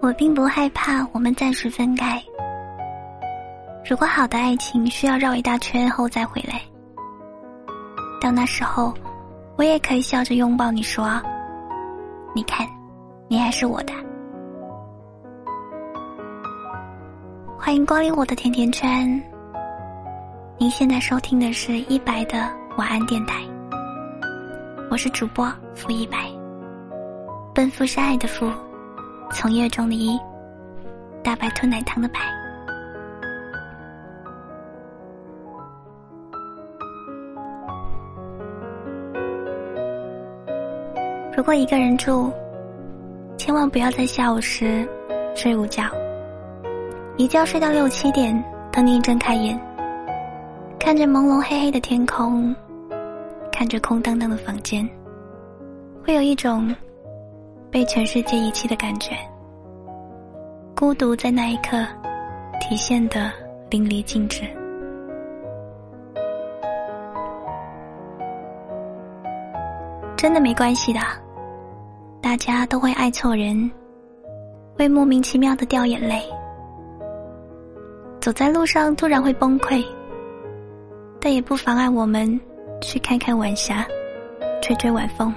我并不害怕我们暂时分开。如果好的爱情需要绕一大圈后再回来，到那时候，我也可以笑着拥抱你说：“你看，你还是我的。”欢迎光临我的甜甜圈。您现在收听的是一白的晚安电台，我是主播付一白。奔赴是爱的赴，从业中的一，大白兔奶糖的白。如果一个人住，千万不要在下午时睡午觉，一觉睡到六七点，等你睁开眼，看着朦胧黑黑的天空，看着空荡荡的房间，会有一种被全世界遗弃的感觉。孤独在那一刻体现的淋漓尽致。真的没关系的。大家都会爱错人，会莫名其妙的掉眼泪，走在路上突然会崩溃，但也不妨碍我们去看看晚霞，吹吹晚风。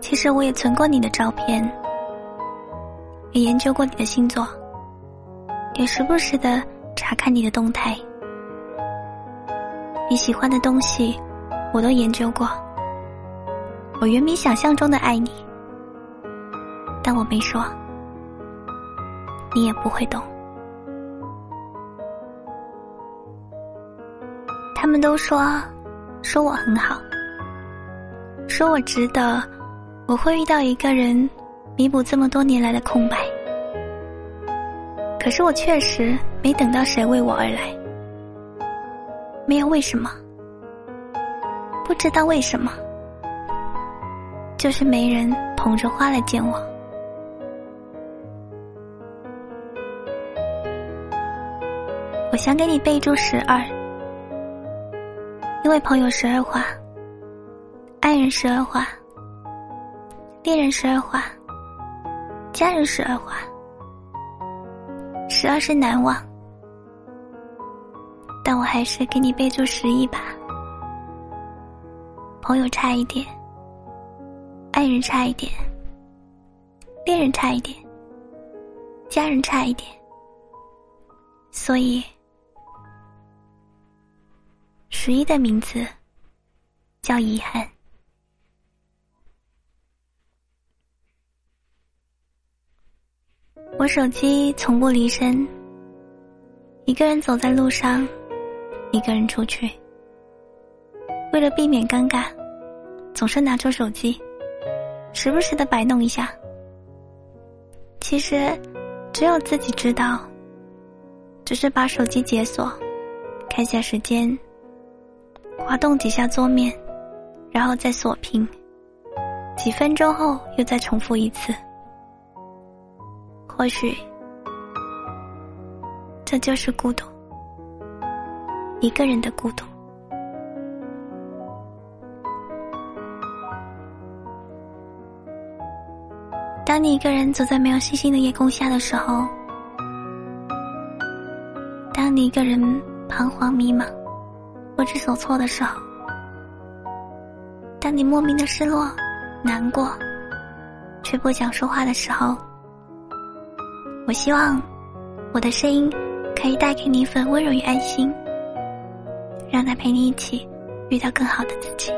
其实我也存过你的照片，也研究过你的星座，也时不时的查看你的动态，你喜欢的东西。我都研究过，我远比想象中的爱你，但我没说，你也不会懂。他们都说，说我很好，说我值得，我会遇到一个人，弥补这么多年来的空白。可是我确实没等到谁为我而来，没有为什么。不知道为什么，就是没人捧着花来见我。我想给你备注十二，因为朋友十二画，爱人十二画，恋人十二画，家人十二画，十二是难忘，但我还是给你备注十一吧。朋友差一点，爱人差一点，恋人差一点，家人差一点，所以十一的名字叫遗憾。我手机从不离身，一个人走在路上，一个人出去，为了避免尴尬。总是拿出手机，时不时的摆弄一下。其实，只有自己知道。只是把手机解锁，看下时间，滑动几下桌面，然后再锁屏。几分钟后又再重复一次。或许，这就是孤独，一个人的孤独。当你一个人走在没有星星的夜空下的时候，当你一个人彷徨迷茫、不知所措的时候，当你莫名的失落、难过，却不想说话的时候，我希望我的声音可以带给你一份温柔与安心，让他陪你一起遇到更好的自己，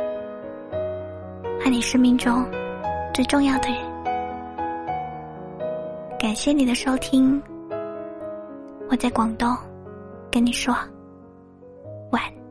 爱你生命中最重要的人。感谢你的收听，我在广东，跟你说晚安。